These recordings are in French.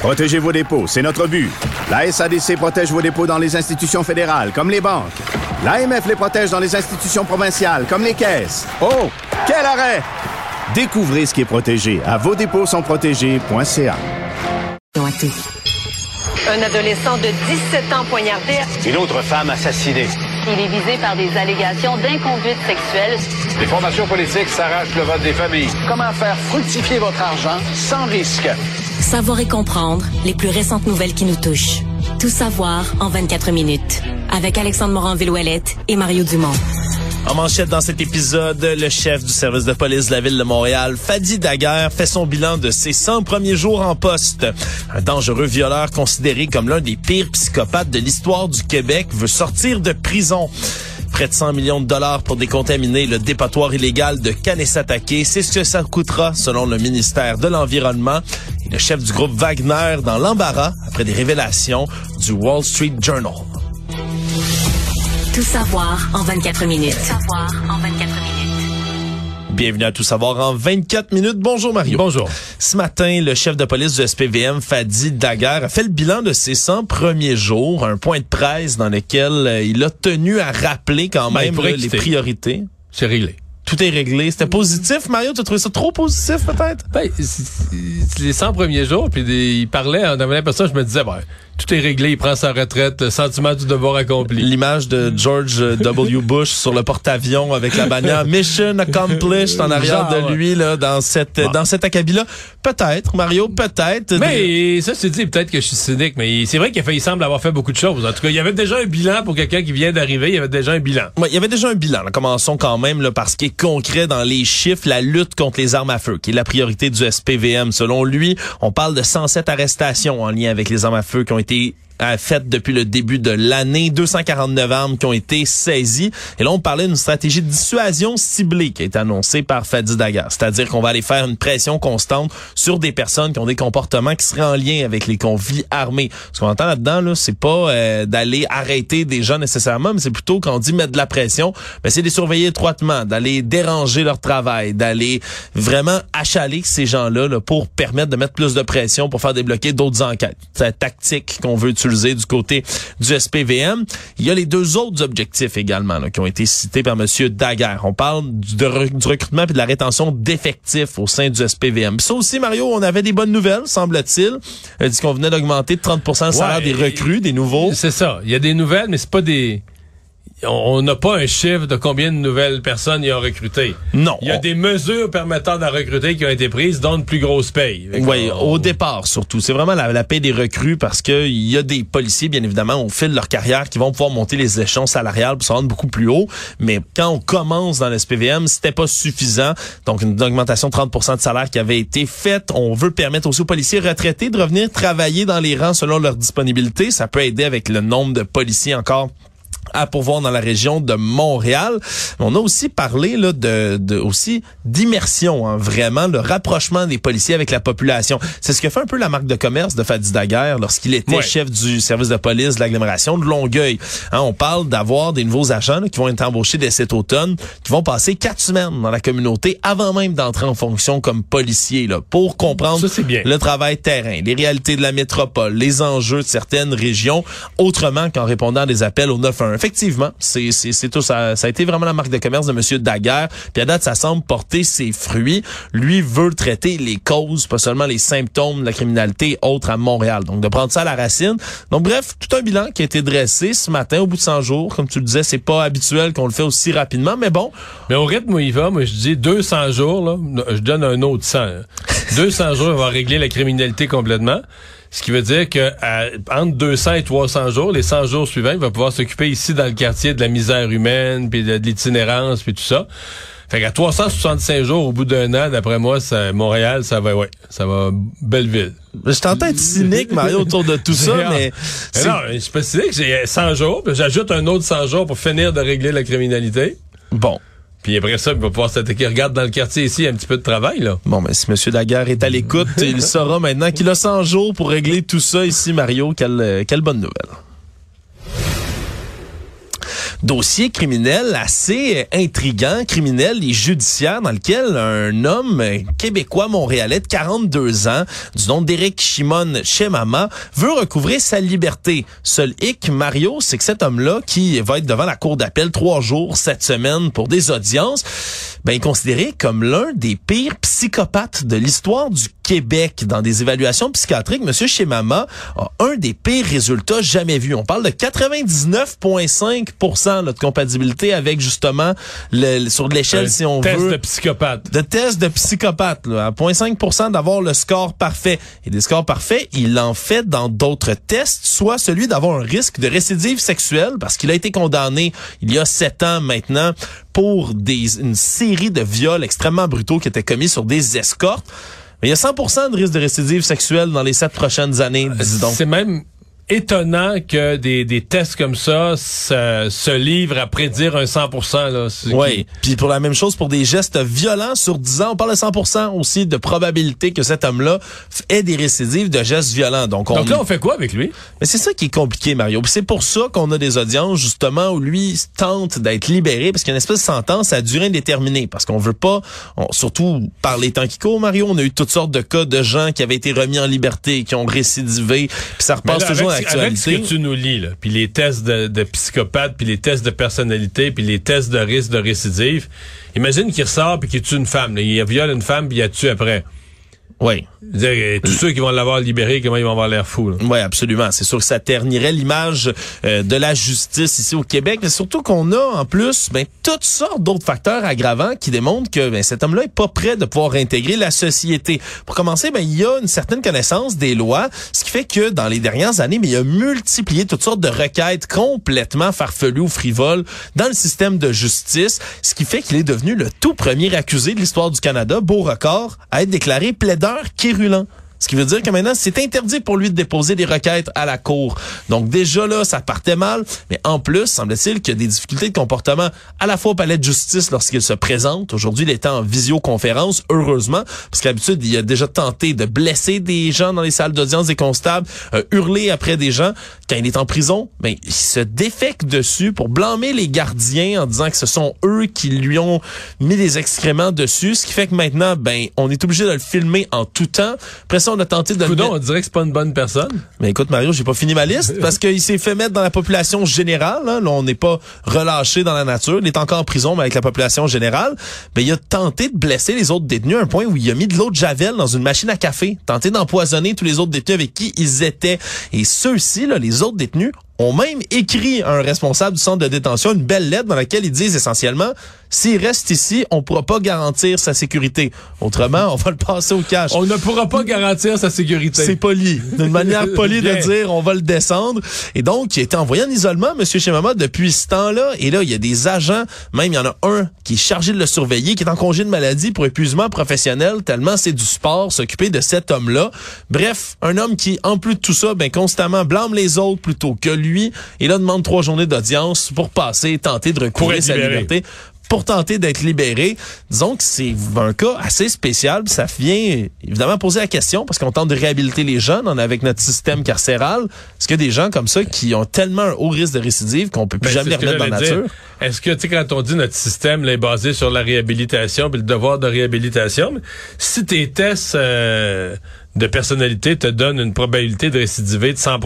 Protégez vos dépôts, c'est notre but. La SADC protège vos dépôts dans les institutions fédérales, comme les banques. L'AMF les protège dans les institutions provinciales, comme les caisses. Oh, quel arrêt! Découvrez ce qui est protégé à vos dépôts sont protégés.ca. Un adolescent de 17 ans poignardé. Une autre femme assassinée. Il est visé par des allégations d'inconduite sexuelle. Les formations politiques s'arrachent le vote des familles. Comment faire fructifier votre argent sans risque? Savoir et comprendre les plus récentes nouvelles qui nous touchent. Tout savoir en 24 minutes. Avec Alexandre Morin-Villouellette et Mario Dumont. En manchette dans cet épisode, le chef du service de police de la ville de Montréal, Fadi Daguerre, fait son bilan de ses 100 premiers jours en poste. Un dangereux violeur considéré comme l'un des pires psychopathes de l'histoire du Québec veut sortir de prison. Près de 100 millions de dollars pour décontaminer le dépotoir illégal de Kanesatake. C'est ce que ça coûtera, selon le ministère de l'Environnement. Et le chef du groupe Wagner dans l'embarras après des révélations du Wall Street Journal. Tout savoir en 24 minutes. Tout savoir en 24 minutes. Bienvenue à Tout savoir en 24 minutes. Bonjour Mario. Bonjour. Ce matin, le chef de police du SPVM, Fadi Daguerre, a fait le bilan de ses 100 premiers jours, un point de presse dans lequel euh, il a tenu à rappeler quand Ben, même là, les priorités. C'est réglé. Tout est réglé. C'était positif, Mario? Tu as trouvé ça trop positif, peut-être? Ben, les 100 premiers jours, puis des- il parlait, on avait l'impression, je me disais, ben, tout est réglé, il prend sa retraite, sentiment du devoir accompli. L'image de George W. Bush sur le porte-avions avec la bannière Mission Accomplished en arrière Genre, de lui, là, dans cette, Bon. dans cet acabit-là. Peut-être, Mario, peut-être. Mais ça, c'est dit, peut-être que je suis cynique, mais c'est vrai qu'il il semble avoir fait beaucoup de choses. En tout cas, il y avait déjà un bilan pour quelqu'un qui vient d'arriver, il y avait déjà un bilan. Ouais, il y avait déjà un bilan. là. Commençons quand même là, par ce qui est concret dans les chiffres, la lutte contre les armes à feu, qui est la priorité du SPVM. Selon lui, on parle de 107 arrestations en lien avec les armes à feu qui ont été D. euh, faites depuis le début de l'année, 249 armes qui ont été saisies. Et là, on parlait d'une stratégie de dissuasion ciblée qui a été annoncée par Fadi Daguerre. C'est-à-dire qu'on va aller faire une pression constante sur des personnes qui ont des comportements qui seraient en lien avec les conflits armés. Ce qu'on entend là-dedans, là, c'est pas euh, d'aller arrêter des gens nécessairement, mais c'est plutôt quand on dit mettre de la pression, ben, c'est de les surveiller étroitement, d'aller déranger leur travail, d'aller vraiment achaler ces gens-là là, pour permettre de mettre plus de pression pour faire débloquer d'autres enquêtes. C'est la tactique qu'on veut utiliser du côté du SPVM. Il y a les deux autres objectifs également là, qui ont été cités par Monsieur Daguerre. On parle du, de re- du recrutement et de la rétention d'effectifs au sein du SPVM. Puis ça aussi, Mario, on avait des bonnes nouvelles, semble-t-il. Il dit qu'on venait d'augmenter de 30 le salaire Ouais, des recrues, des nouveaux. C'est ça. Il y a des nouvelles, mais c'est pas des. On n'a pas un chiffre de combien de nouvelles personnes ils ont recruté. Non. Il y a On- des mesures permettant d'en recruter qui ont été prises, dont une plus grosse paye. Oui, on- au départ surtout. C'est vraiment la, la paix des recrues parce que il y a des policiers, bien évidemment, au fil de leur carrière, qui vont pouvoir monter les échelons salariales pour se rendre beaucoup plus haut. Mais quand on commence dans l'SPVM, c'était pas suffisant. Donc, une augmentation de 30 de salaire qui avait été faite. On veut permettre aussi aux policiers retraités de revenir travailler dans les rangs selon leur disponibilité. Ça peut aider avec le nombre de policiers encore à pourvoir dans la région de Montréal. On a aussi parlé là, de, de aussi d'immersion, hein, vraiment le rapprochement des policiers avec la population. C'est ce que fait un peu la marque de commerce de Fadi Daguerre lorsqu'il était Ouais. chef du service de police de l'agglomération de Longueuil. Hein, on parle d'avoir des nouveaux agents là, qui vont être embauchés dès cet automne, qui vont passer quatre semaines dans la communauté avant même d'entrer en fonction comme policiers là, pour comprendre Ça, c'est bien. le travail terrain, les réalités de la métropole, les enjeux de certaines régions, autrement qu'en répondant à des appels au 911. Effectivement, c'est c'est c'est tout ça. Ça a été vraiment la marque de commerce de Monsieur Daguerre. Puis à date, ça semble porter ses fruits. Lui veut traiter les causes, pas seulement les symptômes de la criminalité autre à Montréal. Donc de prendre ça à la racine. Donc bref, tout un bilan qui a été dressé ce matin au bout de 100 jours. Comme tu le disais, c'est pas habituel qu'on le fait aussi rapidement, mais bon, Mais au rythme où il va, moi je dis 200 jours, là, je donne un autre 100. hein. 200 jours, il va régler la criminalité complètement. Ce qui veut dire que à- entre 200 et 300 jours, les 100 jours suivants, il va pouvoir s'occuper ici dans le quartier de la misère humaine, puis de, de l'itinérance, puis tout ça. Fait qu'à 365 jours au bout d'un an, d'après moi, ça, Montréal, ça va, ouais, ça va belle ville. Je t'entends être cynique, Mario, autour de tout ça, mais... mais non, je suis pas cynique, j'ai 100 jours, puis j'ajoute un autre 100 jours pour finir de régler la criminalité. Bon. Puis après ça, il va pouvoir s'attaquer. Regarde dans le quartier ici, il y a un petit peu de travail, là. Bon, mais si M. Daguerre est à l'écoute, il saura maintenant qu'il a 100 jours pour régler tout ça ici, Mario. Quelle, quelle bonne nouvelle dossier criminel assez intrigant, criminel et judiciaire, dans lequel un homme québécois montréalais de 42 ans, du nom d'Éric Shimon Chemama, veut recouvrer sa liberté. Seul hic, Mario, c'est que cet homme-là, qui va être devant la cour d'appel trois jours cette semaine pour des audiences, ben, est considéré comme l'un des pires psychopathes de l'histoire du Québec. Dans des évaluations psychiatriques, M. Chemama a un des pires résultats jamais vus. On parle de 99,5% de compatibilité avec justement le, sur l'échelle, si on test veut. de psychopathe. De test de psychopathe. Là, à 0,5% d'avoir le score parfait. Et des scores parfaits, il en fait dans d'autres tests, soit celui d'avoir un risque de récidive sexuelle, parce qu'il a été condamné il y a sept ans maintenant pour des, une série de viols extrêmement brutaux qui étaient commis sur des escortes. Mais il y a 100 de risque de récidive sexuelle dans les sept prochaines années, dis donc. C'est même étonnant que des, des tests comme ça se, se livrent à prédire un 100% là. Oui. Puis pour la même chose, pour des gestes violents sur 10 ans, on parle de 100% aussi de probabilité que cet homme-là ait des récidives de gestes violents. Donc, on... Donc là, on fait quoi avec lui? Mais c'est ça qui est compliqué, Mario. C'est pour ça qu'on a des audiences, justement, où lui tente d'être libéré, parce qu'il y a une espèce de sentence à durée indéterminée. Parce qu'on veut pas, surtout par les temps qui courent, Mario, on a eu toutes sortes de cas de gens qui avaient été remis en liberté, qui ont récidivé, puis ça repasse toujours à avec ce que tu nous lis, là, puis les tests de, psychopathe, puis les tests de personnalité, puis les tests de risque de récidive, imagine qu'il ressort puis qu'il tue une femme. Là. Il viole une femme puis il la tue après. Oui. Tous ceux qui vont l'avoir libéré, comment ils vont avoir l'air fous. Oui, absolument. C'est sûr que ça ternirait l'image euh, de la justice ici au Québec, mais surtout qu'on a en plus ben, toutes sortes d'autres facteurs aggravants qui démontrent que ben, cet homme-là est pas prêt de pouvoir réintégrer la société. Pour commencer, ben, il y a une certaine connaissance des lois, ce qui fait que dans les dernières années, mais il a multiplié toutes sortes de requêtes complètement farfelues ou frivoles dans le système de justice, ce qui fait qu'il est devenu le tout premier accusé de l'histoire du Canada, beau record, à être déclaré plaideur quérulent. Ce qui veut dire que maintenant, c'est interdit pour lui de déposer des requêtes à la cour. Donc déjà là, ça partait mal. Mais en plus, semble-t-il qu'il y a des difficultés de comportement à la fois au palais de justice lorsqu'il se présente. Aujourd'hui, il est en visioconférence, heureusement, parce qu'habitude, il a déjà tenté de blesser des gens dans les salles d'audience des constables, euh, hurler après des gens. Quand il est en prison, ben, il se défecte dessus pour blâmer les gardiens en disant que ce sont eux qui lui ont mis des excréments dessus. Ce qui fait que maintenant, ben, on est obligé de le filmer en tout temps. On a tenté de... Coudon, on dirait que c'est pas une bonne personne. Mais écoute, Mario, j'ai pas fini ma liste parce qu'il s'est fait mettre dans la population générale. Hein. Là, on n'est pas relâché dans la nature. Il est encore en prison, mais avec la population générale. Mais il a tenté de blesser les autres détenus à un point où il a mis de l'eau de javel dans une machine à café. Tenté d'empoisonner tous les autres détenus avec qui ils étaient. Et ceux-ci, là, les autres détenus, ont même écrit à un responsable du centre de détention une belle lettre dans laquelle ils disent essentiellement s'il reste ici, on pourra pas garantir sa sécurité. Autrement, on va le passer au cash. On ne pourra pas garantir sa sécurité. C'est poli. D'une manière polie de dire on va le descendre. Et donc, il était envoyé en isolement, M. Chemama, depuis ce temps-là. Et là, il y a des agents, même il y en a un qui est chargé de le surveiller, qui est en congé de maladie pour épuisement professionnel, tellement c'est du sport, s'occuper de cet homme-là. Bref, un homme qui, en plus de tout ça, ben constamment blâme les autres plutôt que lui. Et là, demande trois journées d'audience pour passer, tenter de recouvrir sa liberté pour tenter d'être libéré. Disons que c'est un cas assez spécial. Ça vient évidemment poser la question parce qu'on tente de réhabiliter les jeunes on avec notre système carcéral. Est-ce qu'il y a des gens comme ça qui ont tellement un haut risque de récidive qu'on peut plus Ben, jamais que remettre dans la nature? Est-ce que, tu sais, quand on dit notre système là, est basé sur la réhabilitation, puis le devoir de réhabilitation, si tes tests euh, de personnalité te donnent une probabilité de récidiver de 100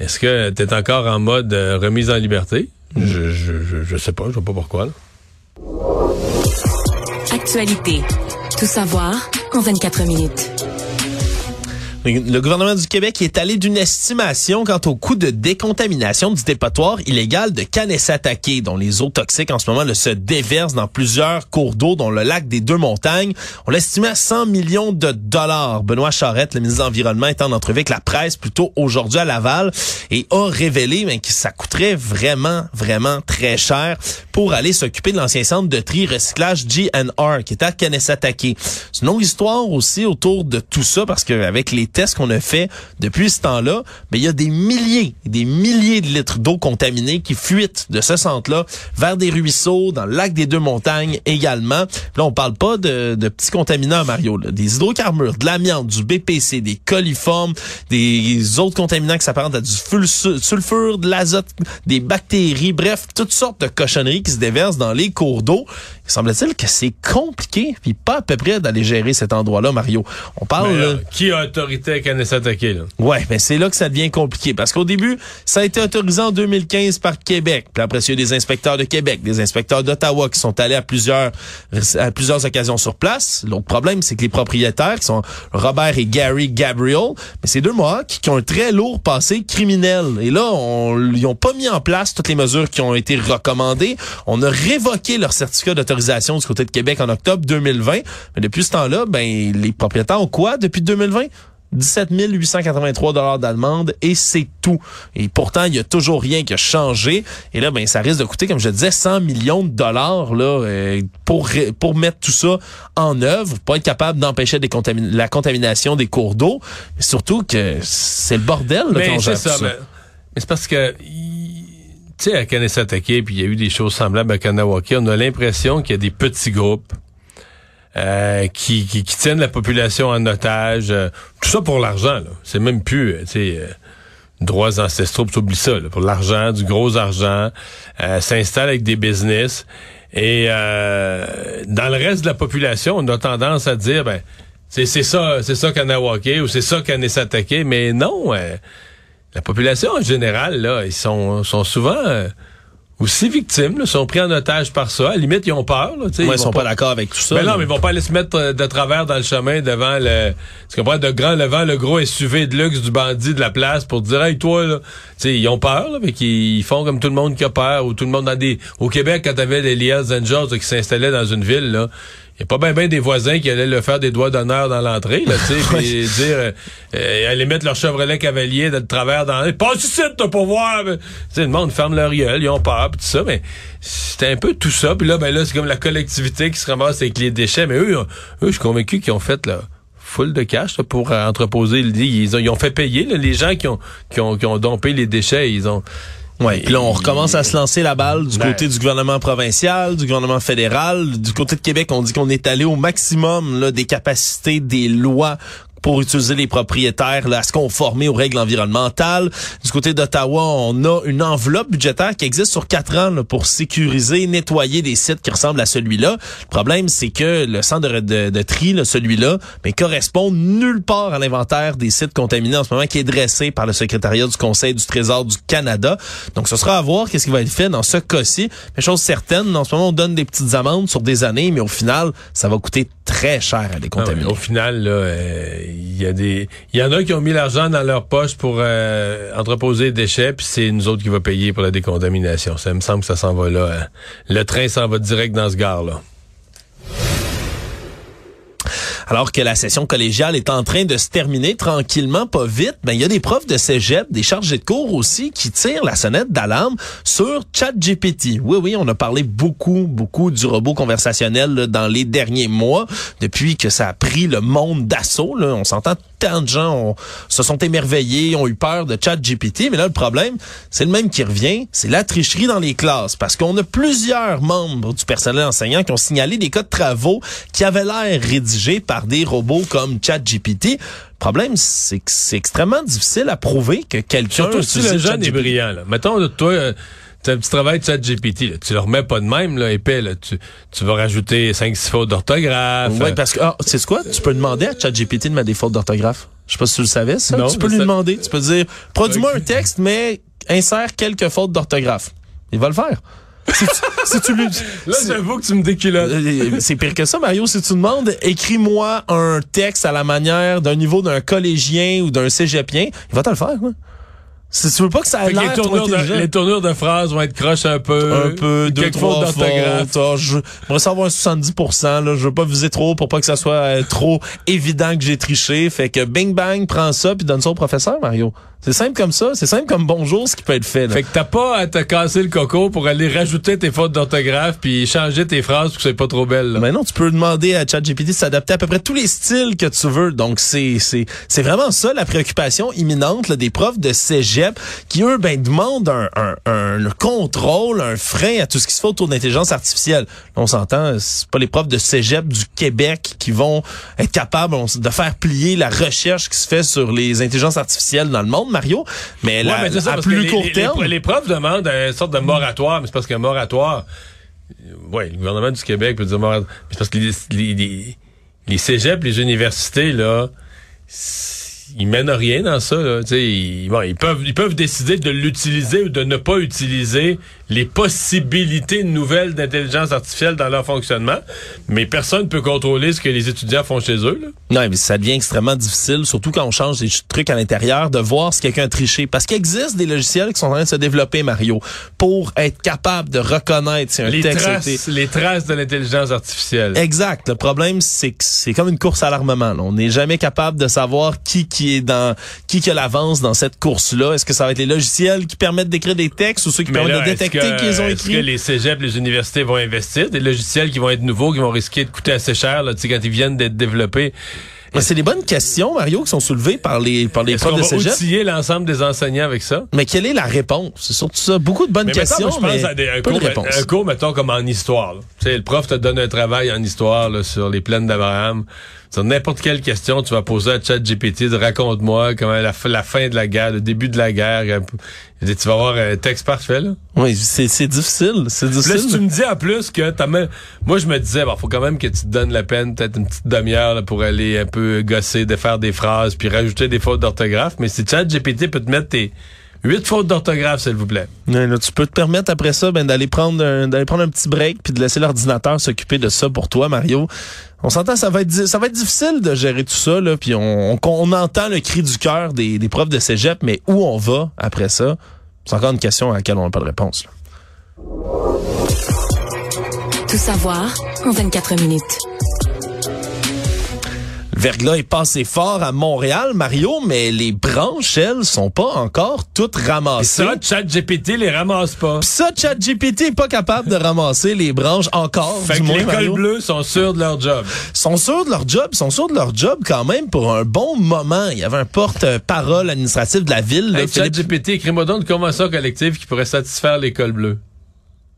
est-ce que tu es encore en mode euh, remise en liberté? Je, je, je, je sais pas, je vois pas pourquoi. là. Actualité. Tout savoir en 24 minutes. Le gouvernement du Québec est allé d'une estimation quant au coût de décontamination du dépotoir illégal de Kanesatake, dont les eaux toxiques en ce moment se déversent dans plusieurs cours d'eau, dont le lac des Deux-Montagnes. On l'estimait à 100 millions de dollars. Benoît Charette, le ministre de l'Environnement, est en entrevue avec la presse plutôt aujourd'hui à Laval et a révélé ben, que ça coûterait vraiment, vraiment très cher pour aller s'occuper de l'ancien centre de tri recyclage GNR qui est à Kanesatake. C'est une longue histoire aussi autour de tout ça parce qu'avec les tests qu'on a fait depuis ce temps-là, mais il y a des milliers, des milliers de litres d'eau contaminée qui fuitent de ce centre-là vers des ruisseaux, dans le lac des Deux-Montagnes également. Là, on parle pas de, de petits contaminants, Mario, là. des hydrocarbures, de l'amiante, du BPC, des coliformes, des autres contaminants qui s'apparentent à du sulfure, de l'azote, des bactéries, bref, toutes sortes de cochonneries qui se déversent dans les cours d'eau. Il semble-t-il que c'est compliqué, puis pas à peu près d'aller gérer cet endroit-là, Mario. On parle... Euh, qui a autorité là? Ouais, mais c'est là que ça devient compliqué, parce qu'au début, ça a été autorisé en 2015 par Québec. Puis après, il y a des inspecteurs de Québec, des inspecteurs d'Ottawa qui sont allés à plusieurs, à plusieurs occasions sur place. L'autre problème, c'est que les propriétaires, qui sont Robert et Gary Gabriel, mais c'est deux Mohawks qui ont un très lourd passé criminel. Et là, on, ils ont pas mis en place toutes les mesures qui ont été recommandées. On a révoqué leur certificat d'autorisation du côté de Québec en octobre 2020. Mais depuis ce temps-là, ben les propriétaires ont quoi depuis 2020? 17 883 dollars d'allemande et c'est tout. Et pourtant, il y a toujours rien qui a changé. Et là, ben ça risque de coûter, comme je disais, 100 millions de dollars là euh, pour pour mettre tout ça en œuvre, pour être capable d'empêcher la contamination des cours d'eau. Surtout que c'est le bordel là, mais c'est ça. Mais, mais c'est parce que tu sais, à Kanesatake, puis il y a eu des choses semblables à Kanawaki, on a l'impression qu'il y a des petits groupes euh, qui, qui, tiennent la population en otage. Euh, tout ça pour l'argent, C'est même plus, euh, sais, droits ancestraux, tu oublies ça, pour l'argent, du gros argent, s'installe avec des business. Et dans le reste de la population, on a tendance à dire, ben, c'est ça, c'est ça Kanawaki ou c'est ça Kanesatake, mais non la population en général, là, ils sont, sont souvent euh, aussi victimes, là, sont pris en otage par ça. À la limite, ils ont peur. Là, ils, ils sont pas, d'accord avec tout ça. Mais ben non, mais ils vont pas aller se mettre euh, de travers dans le chemin devant le. Tu comprends, de grand devant le gros SUV de luxe du bandit de la place pour dire Hey toi là. sais, ils ont peur, là, mais qu'ils font comme tout le monde qui a peur, ou tout le monde dans des. Au Québec, quand t'avais les Liels Angels qui s'installaient dans une ville, là. Il n'y a pas bien ben des voisins qui allaient le faire des doigts d'honneur dans l'entrée, là, tu sais, puis dire, euh, euh, aller mettre leur Chevrolet Cavalier de travers dans Passe ici, t'as pour voir! Tu sais, le monde ferme leur gueule, ils ont peur, pis tout ça, mais c'était un peu tout ça. Puis là, ben là, c'est comme la collectivité qui se ramasse avec les déchets. Mais eux, eux je suis convaincu qu'ils ont fait, là, full de cash pour entreposer. Ils, ils, ont, ils ont fait payer, les gens qui ont, qui ont, qui ont dompé les déchets, ils ont Ouais, puis là on recommence à se lancer la balle du côté du gouvernement provincial, du gouvernement fédéral, du côté de Québec, on dit qu'on est allé au maximum là, des capacités des lois pour utiliser les propriétaires là, à se conformer aux règles environnementales. Du côté d'Ottawa, on a une enveloppe budgétaire qui existe sur quatre ans pour sécuriser, nettoyer des sites qui ressemblent à celui-là. Le problème, c'est que le centre de, de, celui-là, mais correspond nulle part à l'inventaire des sites contaminés en ce moment qui est dressé par le secrétariat du Conseil du Trésor du Canada. Donc, ce sera à voir qu'est-ce qui va être fait dans ce cas-ci. Mais chose certaine, en ce moment, on donne des petites amendes sur des années, mais au final, ça va coûter très cher à décontaminer. au final, là, euh, il y a des, il y en a qui ont mis l'argent dans leur poche pour euh, entreposer des déchets, puis c'est nous autres qui va payer pour la décontamination. Ça me semble que ça s'en va là. Hein. Le train s'en va direct dans ce gare là alors que la session collégiale est en train de se terminer tranquillement, pas vite, ben il y a des profs de cégep, des chargés de cours aussi qui tirent la sonnette d'alarme sur ChatGPT. Oui, oui, on a parlé beaucoup, beaucoup du robot conversationnel dans les derniers mois, depuis que ça a pris le monde d'assaut. On s'entend tant de gens se sont émerveillés, ont eu peur de ChatGPT, mais là le problème, c'est le même qui revient, c'est la tricherie dans les classes, parce qu'on a plusieurs membres du personnel enseignant qui ont signalé des cas de travaux qui avaient l'air rédigés par des robots comme ChatGPT. Le problème, c'est que c'est extrêmement difficile à prouver que quelqu'un... Surtout si le jeune est brillant. Là. Mettons, toi... Euh, as un petit travail de ChatGPT, tu le remets pas de même, là, épais, là. Tu, tu vas rajouter 5-6 fautes d'orthographe. Oui, parce que, ah, c'est quoi? Tu peux demander à ChatGPT de mettre des fautes d'orthographe? Je sais pas si tu le savais, ça. Non, tu peux lui demander. Tu peux dire, produis-moi un texte, mais insère quelques fautes d'orthographe. Il va le faire. Si tu, si tu lui- Là, j'avoue que tu me déculottes. Euh, C'est pire que ça, Mario. Si tu demandes, écris-moi un texte à la manière d'un niveau d'un collégien ou d'un cégepien, il va te le faire, quoi. Si tu veux pas que ça que les tournures, de, les tournures de phrases vont être croches un peu. un peu, deux, trois d'orthographe. je j'aimerais savoir un 70%, là. Je veux pas viser trop pour pas que ça soit euh, trop évident que j'ai triché. Fait que bing bang, prends ça puis donne ça au professeur, Mario. C'est simple comme ça. C'est simple comme bonjour, ce qui peut être fait, là. Fait que t'as pas à te casser le coco pour aller rajouter tes fautes d'orthographe puis changer tes phrases pour que c'est pas trop belle. là. Mais non, tu peux demander à ChatGPT de s'adapter à peu près tous les styles que tu veux. Donc, c'est, c'est, c'est vraiment ça la préoccupation imminente là, des profs de cégep qui, eux, ben, demandent un, un, un contrôle, un frein à tout ce qui se fait autour de l'intelligence artificielle. On s'entend, c'est pas les profs de cégep du Québec qui vont être capables on de faire plier la recherche qui se fait sur les intelligences artificielles dans le monde, Mario. Mais, Ouais, ça, à plus les, court les- terme... les- les profs demandent une sorte de moratoire, mais c'est parce qu'un moratoire, ouais, le gouvernement du Québec peut dire moratoire, mais c'est parce que les, les, cégeps, les universités, là, ils mènent rien dans ça, là. Ils, bon, ils peuvent, ils peuvent décider de l'utiliser ou de ne pas utiliser les possibilités nouvelles d'intelligence artificielle dans leur fonctionnement, mais personne ne peut contrôler ce que les étudiants font chez eux, là. Non, mais ça devient extrêmement difficile, surtout quand on change des trucs à l'intérieur, de voir si quelqu'un a triché. Parce qu'il existe des logiciels qui sont en train de se développer, Mario, pour être capable de reconnaître si un Les texte été... traces, les traces de l'intelligence artificielle. Exact. Le problème, c'est que c'est comme une course à l'armement. là. On n'est jamais capable de savoir qui qui est dans qui qui a l'avance dans cette course-là. Est-ce que ça va être les logiciels qui permettent d'écrire des textes ou ceux qui Mais permettent là, de détecter que- qu'ils ont Est-ce que les cégeps, les universités vont investir des logiciels qui vont être nouveaux, qui vont risquer de coûter assez cher, là, tu sais, quand ils viennent d'être développés? Mais c'est des bonnes questions, Mario, qui sont soulevées par les par les Est-ce profs de va cégep? outiller l'ensemble des enseignants avec ça? Mais quelle est la réponse? C'est surtout ça. Beaucoup de bonnes Mais mettons, questions, moi, je pense mais à des, un, peu cours, de réponses. un cours, mettons, comme en histoire. Tu sais, le prof te donne un travail en histoire là, sur les plaines d'Abraham. Sur n'importe quelle question, tu vas poser à ChatGPT de raconte-moi comment la, la fin de la guerre, le début de la guerre. dis, Tu vas avoir un texte parfait, là. Oui, c'est c'est difficile. C'est Là, difficile. si tu me dis en plus que t'as même... Moi, je me disais, bon, faut quand même que tu te donnes la peine, peut-être une petite demi-heure là, pour aller un peu gosser, de faire des phrases, puis rajouter des fautes d'orthographe. Mais si ChatGPT peut te mettre tes huit fautes d'orthographe, s'il vous plaît. Ouais, là, tu peux te permettre après ça ben, d'aller prendre un, d'aller prendre un petit break puis de laisser l'ordinateur s'occuper de ça pour toi, Mario. On s'entend, ça va être ça va être difficile de gérer tout ça puis on, entend le cri du cœur des, profs de cégep, mais où on va après ça? C'est encore une question à laquelle on n'a pas de réponse. Tout savoir en 24 minutes. Le verglas est passé fort à Montréal, Mario, mais les branches, elles, sont pas encore toutes ramassées. ça, ChatGPT les ramasse pas. Pis ça, ChatGPT est pas capable de ramasser les branches encore, Fait du que moins, les cols Mario. bleus sont sûrs de leur job. sont sûrs de leur job, ils sont sûrs de leur job quand même pour un bon moment. Il y avait un porte-parole administratif de la ville, Hey, Philippe- ChatGPT, écris-moi donc une convention collective qui pourrait satisfaire les cols bleus.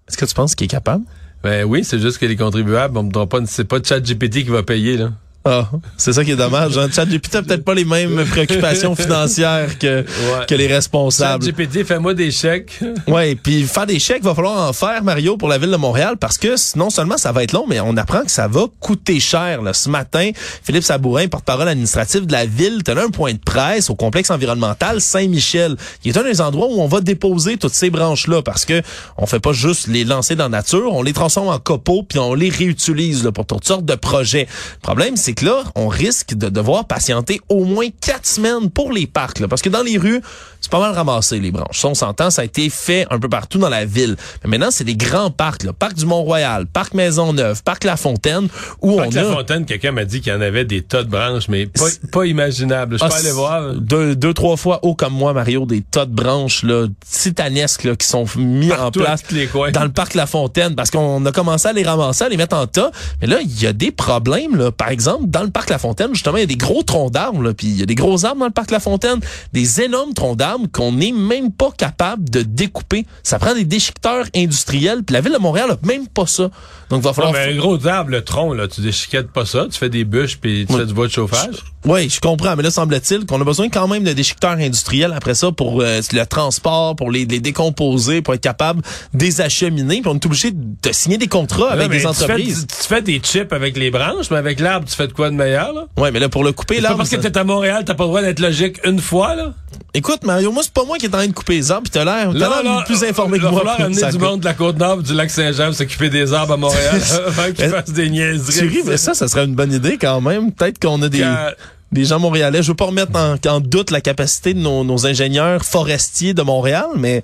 Est-ce que tu penses qu'il est capable? Ben oui, c'est juste que les contribuables, on me pas, c'est pas ChatGPT qui va payer, là. Ah, c'est ça qui est dommage. Hein? ChatGPT peut-être pas les mêmes préoccupations financières que, Ouais. que les responsables. ChatGPT, fais-moi des chèques. Ouais, puis faire des chèques, va falloir en faire, Mario, pour la ville de Montréal, parce que non seulement ça va être long, mais on apprend que ça va coûter cher. Là. Ce matin, Philippe Sabourin, porte-parole administratif de la ville, tenait un point de presse au complexe environnemental Saint-Michel, qui est un des endroits où on va déposer toutes ces branches-là, parce que on fait pas juste les lancer dans la nature, on les transforme en copeaux, puis on les réutilise là, pour toutes sortes de projets. Le problème, c'est que là, on risque de devoir patienter au moins quatre semaines pour les parcs, là, parce que dans les rues, c'est pas mal ramassé les branches. Ça, on s'entend, ça a été fait un peu partout dans la ville. Mais maintenant, c'est des grands parcs, là. Parc du Mont-Royal, Parc Maisonneuve, Parc La Fontaine, où Parc on La a Fontaine, quelqu'un m'a dit qu'il y en avait des tas de branches, mais pas, pas imaginable. Je peux Ah, aller voir. Deux, deux, trois fois haut comme moi, Mario, des tas de branches là, titanesques là, qui sont mis Partout en place les dans le parc La Fontaine parce qu'on a commencé à les ramasser, à les mettre en tas. Mais là, il y a des problèmes. Là. Par exemple, dans le parc La Fontaine, justement, il y a des gros troncs d'arbres. Puis il y a des gros arbres dans le parc La Fontaine, des énormes troncs d'arbres qu'on n'est même pas capable de découper. Ça prend des déchiqueteurs industriels. Puis la ville de Montréal a même pas ça. Donc, il va Non, falloir... mais un gros arbre, le tronc, là, tu déchiquettes pas ça, tu fais des bûches puis tu Oui. fais du bois de chauffage. Oui, je comprends, mais là, semble-t-il qu'on a besoin quand même de déchiqueteurs industriels après ça pour euh, le transport, pour les, les décomposer, pour être capable de les acheminer. Puis on est obligé de signer des contrats avec Non, des tu fais- entreprises. Tu, fais des chips avec les branches, mais avec l'arbre, tu fais de quoi de meilleur, là? Ouais, mais là, pour le couper, C'est là, pas parce que t'es à Montréal, t'as pas le droit d'être logique une fois, là? Écoute, Mario, moi, c'est pas moi qui est en train de couper les arbres, puis t'as l'air, t'as l'air plus informé il que va moi. falloir amener du monde de la Côte-Nord du lac Saint-Jean pour s'occuper des arbres à Montréal avant qu'ils fassent des niaiseries. Tu ris, mais ça, ça serait une bonne idée quand même. Peut-être qu'on a des, Quand- des gens montréalais. Je veux pas remettre en, en doute la capacité de nos, nos ingénieurs forestiers de Montréal, mais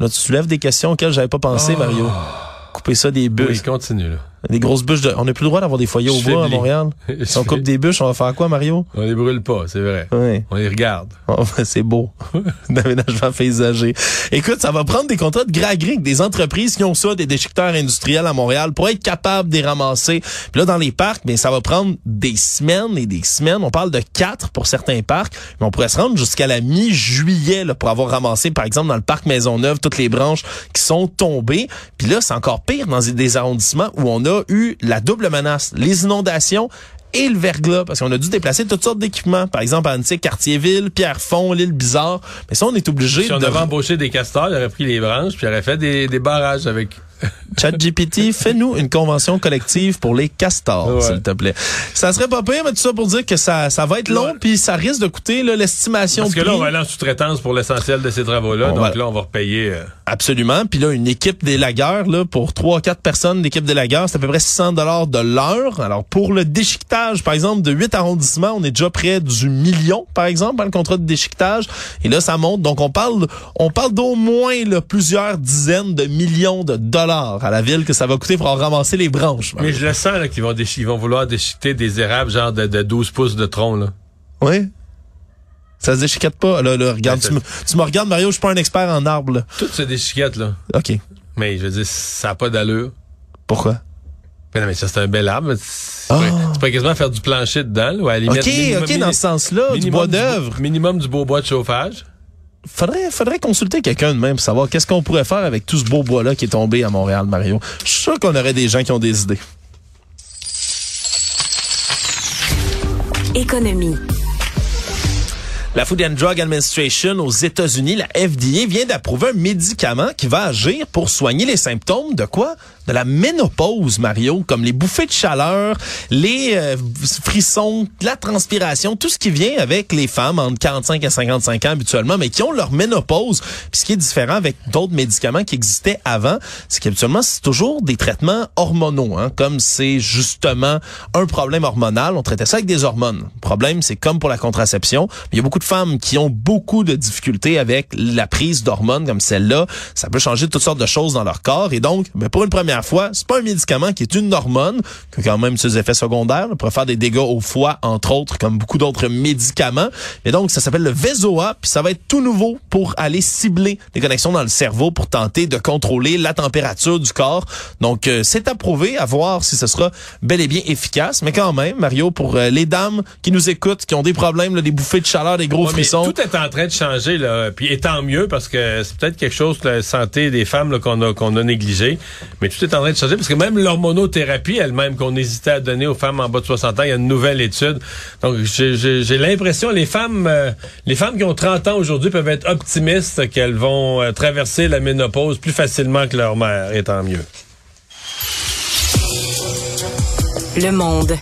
là, tu soulèves des questions auxquelles j'avais pas pensé, Mario. Couper ça des Oui, bûches. continue, là. Des grosses bûches de... On n'a plus le droit d'avoir des foyers au bois à. Montréal. Si on coupe des bûches, on va faire quoi, Mario? On les brûle pas, c'est vrai. Oui. On les regarde. Oh, ben, c'est beau. D'aménagement paysager. Écoute, ça va prendre des contrats de gré avec des entreprises qui ont ça, des déchiqueteurs industriels à Montréal, pour être capables de les ramasser. Puis là, dans les parcs, mais ça va prendre des semaines et des semaines. On parle de quatre pour certains parcs, mais on pourrait se rendre jusqu'à la mi-juillet là, pour avoir ramassé, par exemple, dans le parc Maisonneuve, toutes les branches qui sont tombées. Puis là, c'est encore pire dans des arrondissements où on a eu la double menace. Les inondations et le verglas, parce qu'on a dû déplacer toutes sortes d'équipements. Par exemple, à Annecy, Cartierville, Pierrefonds, l'île Bizarre. Mais ça, on est obligé Si on avait embauché des castors, il aurait pris les branches, puis il aurait fait des, des barrages avec. ChatGPT, fais-nous une convention collective pour les castors, Ouais. s'il te plaît. Ça serait pas pire, mais tout ça pour dire que ça, ça va être long, puis ça risque de coûter l'estimation Parce que là, on va aller en sous-traitance pour l'essentiel de ces travaux-là. On Donc va- là, on va repayer. euh, Absolument. Puis là, une équipe des lagueurs, là, pour trois, quatre personnes d'équipe des lagueurs, c'est à peu près 600 dollars de l'heure. Alors, pour le déchiquetage, par exemple, de 8 arrondissements, on est déjà près du million, par exemple, dans le contrat de déchiquetage. Et là, ça monte. Donc, on parle, on parle d'au moins, là, plusieurs dizaines de millions de dollars à la ville que ça va coûter pour en ramasser les branches. Mais je le sens là, qu'ils vont, vont vouloir déchiqueter des érables genre de, de 12 pouces de tronc. Là. Oui. Ça se déchiquette pas. Là, là, regarde, Ben, tu, me, tu me regardes, Mario, je suis pas un expert en arbres, là. Tout se déchiquette, là. OK. Mais je veux dire, ça n'a pas d'allure. Pourquoi? Mais non, mais ça, c'est un bel arbre. C'est Ah. pas- tu peux quasiment faire du plancher dedans, là, ou à la limite, OK, minimum- OK, dans ce sens-là, du bois d'œuvre. Minimum du beau bois de chauffage. Faudrait, faudrait consulter quelqu'un de même pour savoir qu'est-ce qu'on pourrait faire avec tout ce beau bois-là qui est tombé à Montréal, Mario. Je suis sûr qu'on aurait des gens qui ont des idées. Économie. La Food and Drug Administration aux États-Unis, la FDA, vient d'approuver un médicament qui va agir pour soigner les symptômes de quoi? De la ménopause, Mario, comme les bouffées de chaleur, les euh, frissons, la transpiration, tout ce qui vient avec les femmes entre 45 et 55 ans habituellement, mais qui ont leur ménopause. Puis ce qui est différent avec d'autres médicaments qui existaient avant, c'est qu'habituellement, c'est toujours des traitements hormonaux. Hein, comme c'est justement un problème hormonal, on traitait ça avec des hormones. Le problème, c'est comme pour la contraception, il y a beaucoup de femmes qui ont beaucoup de difficultés avec la prise d'hormones comme celle-là. Ça peut changer toutes sortes de choses dans leur corps. Et donc, mais pour une première fois, c'est pas un médicament qui est une hormone, qui a quand même ses effets secondaires, pourrait faire des dégâts au foie, entre autres, comme beaucoup d'autres médicaments. Et donc, ça s'appelle le Vezoa, puis ça va être tout nouveau pour aller cibler les connexions dans le cerveau pour tenter de contrôler la température du corps. Donc, euh, c'est approuvé à voir si ce sera bel et bien efficace. Mais quand même, Mario, pour euh, les dames qui nous écoutent, qui ont des problèmes, là, des bouffées de chaleur, des gros Ouais, mais frissons. tout est en train de changer, là. Puis et tant mieux, parce que c'est peut-être quelque chose, la santé des femmes, qu'on a, qu'on a négligé. Mais tout est en train de changer, parce que même l'hormonothérapie elle-même qu'on hésitait à donner aux femmes en bas de 60 ans, il y a une nouvelle étude. Donc, j'ai- l'impression, les femmes, euh, les femmes qui ont 30 ans aujourd'hui peuvent être optimistes qu'elles vont euh, traverser la ménopause plus facilement que leur mère, et tant mieux. Le monde.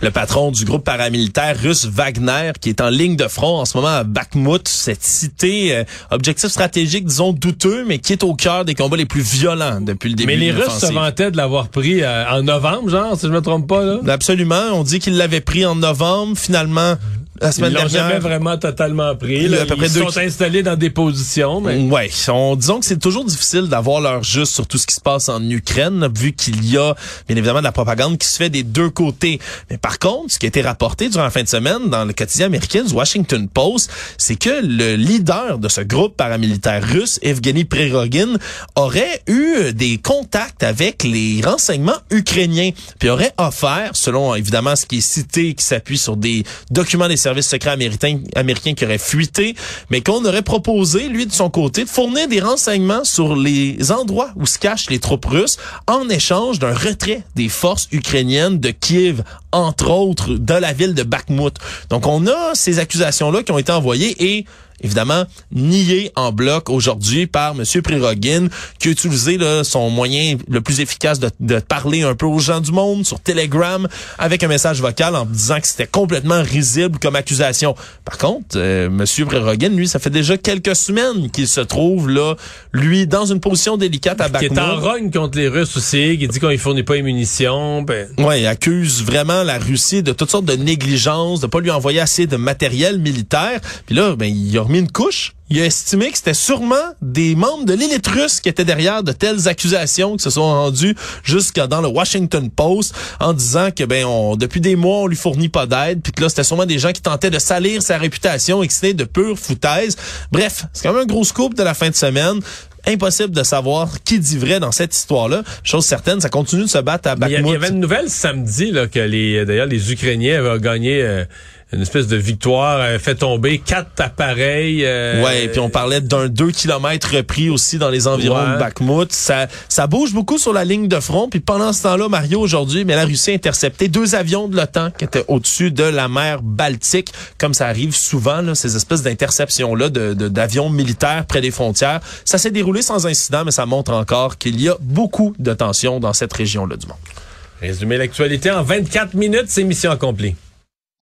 Le patron du groupe paramilitaire russe Wagner, qui est en ligne de front en ce moment à Bakhmut, cette cité, euh, objectif stratégique, disons, douteux, mais qui est au cœur des combats les plus violents depuis le début Mais les de Russes se vantaient de l'avoir pris euh, en novembre, genre, si je me trompe pas, là. Absolument. On dit qu'il l'avait pris en novembre. Finalement, la Ils semaine l'ont jamais dernière. vraiment totalement pris. À peu près Ils deux sont installés dans des positions, mais... Ouais, on, disons que c'est toujours difficile d'avoir leur juste sur tout ce qui se passe en Ukraine, vu qu'il y a bien évidemment de la propagande qui se fait des deux côtés. Mais par contre, ce qui a été rapporté durant la fin de semaine dans le quotidien américain du Washington Post, c'est que le leader de ce groupe paramilitaire russe, Evgeny Prigogine, aurait eu des contacts avec les renseignements ukrainiens, puis aurait offert, selon évidemment ce qui est cité, qui s'appuie sur des documents des services secrets américains, américains qui auraient fuité, mais qu'on aurait proposé, lui, de son côté, de fournir des renseignements sur les endroits où se cachent les troupes russes en échange d'un retrait des forces ukrainiennes de Kiev, entre autres, de la ville de Bakhmut. Donc, on a ces accusations-là qui ont été envoyées et évidemment nié en bloc aujourd'hui par M. Prérogine, qui a utilisé là, son moyen le plus efficace de, de, parler un peu aux gens du monde sur Telegram avec un message vocal en disant que c'était complètement risible comme accusation. Par contre, euh, M. Prérogine, lui, ça fait déjà quelques semaines qu'il se trouve là, lui, dans une position délicate à Bakhmut. Qui est en rogne contre les Russes aussi, qui dit qu'on ne fournit pas les munitions. Ben... Ouais, il accuse vraiment la Russie de toutes sortes de négligences, de pas lui envoyer assez de matériel militaire. Puis là, ben, il a remis une couche il a estimé que c'était sûrement des membres de l'élite russe qui étaient derrière de telles accusations qui se sont rendues jusqu'à dans le Washington Post en disant que ben on, depuis des mois on lui fournit pas d'aide puis que là c'était sûrement des gens qui tentaient de salir sa réputation et que c'était de pure foutaise. Bref, c'est quand même un gros scoop de la fin de semaine impossible de savoir qui dit vrai dans cette histoire-là. Chose certaine, ça continue de se battre à Bakhmut. Il y, avait une nouvelle samedi là, que les d'ailleurs les Ukrainiens avaient gagné euh, une espèce de victoire euh, fait tomber quatre appareils. Euh, ouais, puis on parlait d'un 2 km repris aussi dans les environs de Bakhmut. Ça, ça bouge beaucoup sur la ligne de front. Puis pendant ce temps-là, Mario, aujourd'hui, mais la Russie a intercepté deux avions de l'OTAN qui étaient au-dessus de la mer Baltique, comme ça arrive souvent, là, ces espèces d'interceptions-là de, d'avions militaires près des frontières. Ça s'est déroulé sans incident, mais ça montre encore qu'il y a beaucoup de tensions dans cette région-là du monde. Résumer l'actualité en 24 minutes, c'est mission accomplie.